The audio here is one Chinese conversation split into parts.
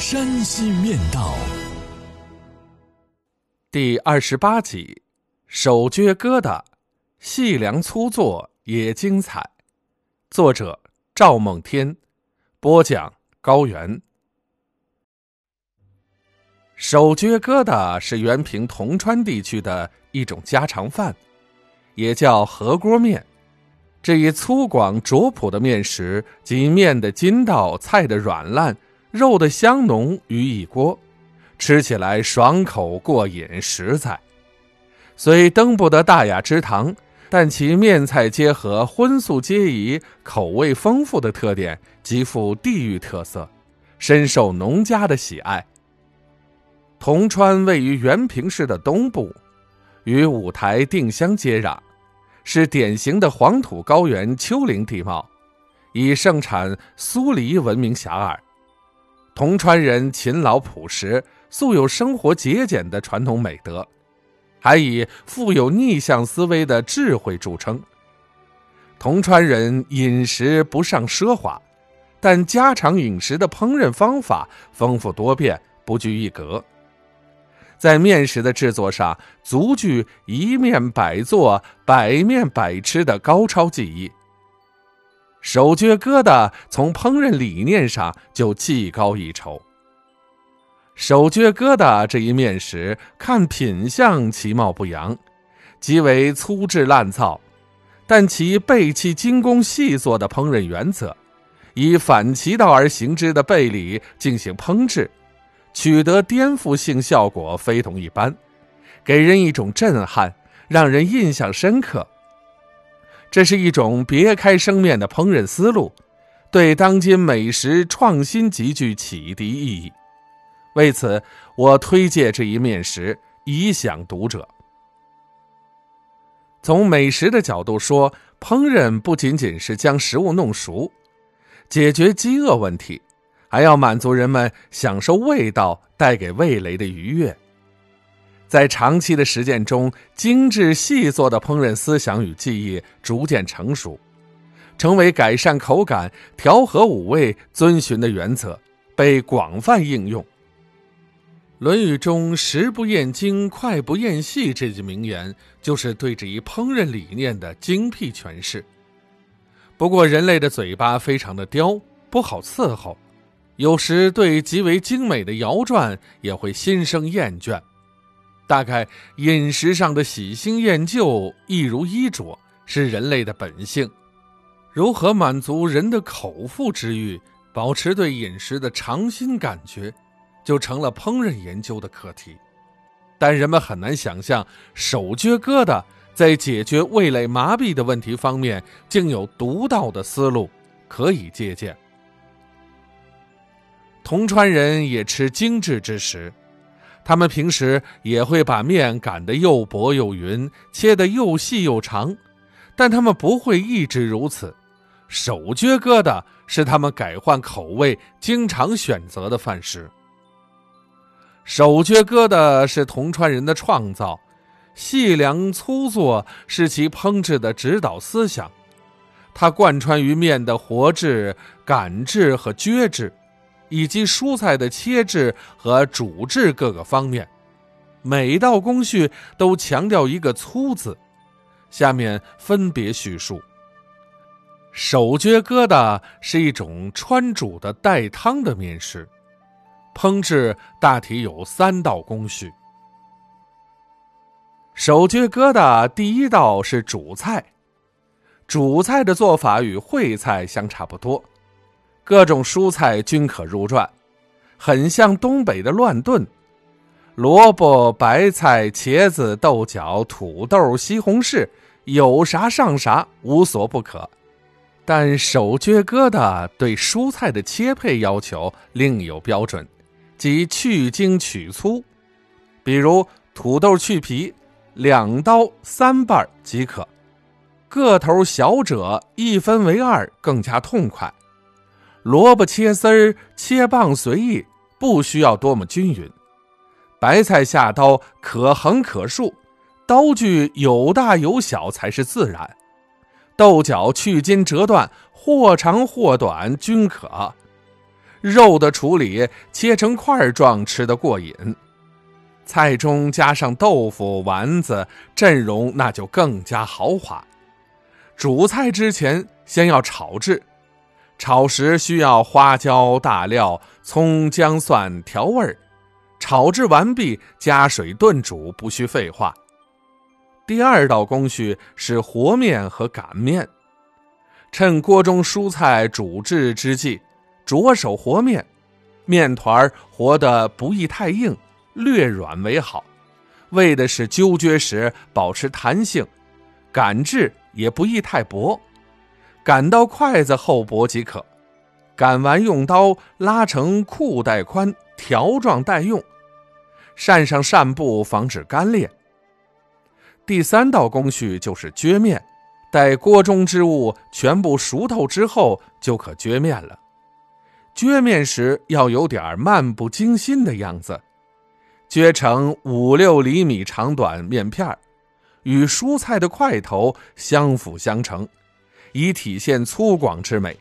山西面道》第二十八集：手撅疙瘩，细粮粗做也精彩。作者：赵梦天，播讲：高原。手撅疙瘩是原平铜川地区的一种家常饭，也叫河锅面。这一粗犷拙朴的面食，及面的筋道、菜的软烂、肉的香浓于一锅，吃起来爽口过瘾，实在。虽登不得大雅之堂，但其面菜结合、荤素皆宜、口味丰富的特点，极富地域特色，深受农家的喜爱。铜川位于原平市的东部，与五台、定襄接壤。是典型的黄土高原丘陵地貌，以盛产酥梨闻名遐迩。铜川人勤劳朴实，素有生活节俭的传统美德，还以富有逆向思维的智慧著称。铜川人饮食不上奢华，但家常饮食的烹饪方法丰富多变，不拘一格。在面食的制作上，足具一面百做、百面百吃的高超技艺。手撅疙瘩从烹饪理念上就技高一筹。手撅疙瘩这一面食，看品相其貌不扬，极为粗制滥造，但其背弃精工细作的烹饪原则，以反其道而行之的背理进行烹制。取得颠覆性效果非同一般，给人一种震撼，让人印象深刻。这是一种别开生面的烹饪思路，对当今美食创新极具启迪意义。为此，我推介这一面食，以享读者。从美食的角度说，烹饪不仅仅是将食物弄熟，解决饥饿问题。还要满足人们享受味道带给味蕾的愉悦。在长期的实践中，精致细作的烹饪思想与技艺逐渐成熟，成为改善口感、调和五味遵循的原则，被广泛应用。《论语》中“食不厌精，脍不厌细”这句名言，就是对这一烹饪理念的精辟诠释。不过，人类的嘴巴非常的刁，不好伺候。有时对极为精美的肴馔也会心生厌倦，大概饮食上的喜新厌旧，一如衣着，是人类的本性。如何满足人的口腹之欲，保持对饮食的尝新感觉，就成了烹饪研究的课题。但人们很难想象，手撅疙瘩在解决味蕾麻痹的问题方面，竟有独到的思路可以借鉴。铜川人也吃精致之食，他们平时也会把面擀得又薄又匀，切得又细又长，但他们不会一直如此。手撅疙瘩是他们改换口味、经常选择的饭食。手撅疙瘩是铜川人的创造，细粮粗做是其烹制的指导思想，它贯穿于面的和制、擀制和撅制。以及蔬菜的切制和煮制各个方面，每道工序都强调一个“粗”字。下面分别叙述。手撅疙瘩是一种川煮的带汤的面食，烹制大体有三道工序。手撅疙瘩第一道是主菜，主菜的做法与烩菜相差不多。各种蔬菜均可入馔，很像东北的乱炖。萝卜、白菜、茄子、豆角、土豆、西红柿，有啥上啥，无所不可。但手撅疙瘩对蔬菜的切配要求另有标准，即去精取粗。比如土豆去皮，两刀三瓣即可。个头小者一分为二更加痛快。萝卜切丝儿、切棒随意，不需要多么均匀。白菜下刀可横可竖，刀具有大有小才是自然。豆角去筋折断，或长或短均可。肉的处理，切成块状吃得过瘾。菜中加上豆腐丸子，阵容那就更加豪华。煮菜之前，先要炒制，炒时需要花椒、大料、葱、姜、蒜调味儿。炒制完毕，加水炖煮，不需废话。第二道工序是和面和擀面，趁锅中蔬菜煮制之际，着手和面。面团和得不宜太硬，略软为好，为的是揪撅时保持弹性。擀制。也不宜太薄，擀到筷子厚薄即可。擀完用刀拉成裤带宽条状待用，扇上扇布防止干裂。第三道工序就是撅面，待锅中之物全部熟透之后，就可撅面了。撅面时要有点漫不经心的样子，撅成五六厘米长短面片儿。与蔬菜的块头相辅相成，以体现粗犷之美。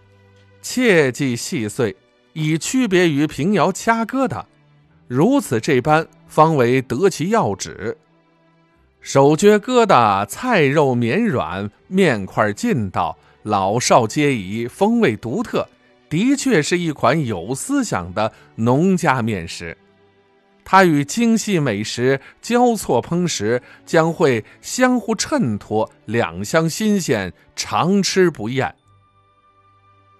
切忌细碎，以区别于平遥掐疙瘩。如此这般，方为得其要旨。手撅疙瘩，菜肉绵软，面块劲道，老少皆宜，风味独特，的确是一款有思想的农家面食。它与精细美食交错烹食，将会相互衬托，两相新鲜，常吃不厌。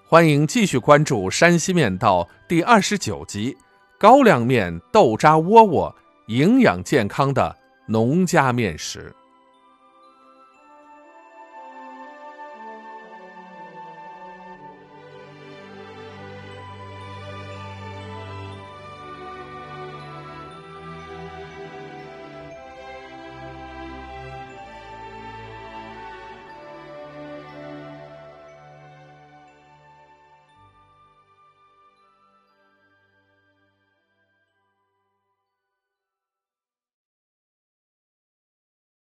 欢迎继续关注《山西面道》第二十九集：高粱面、豆渣窝窝，营养健康的农家面食。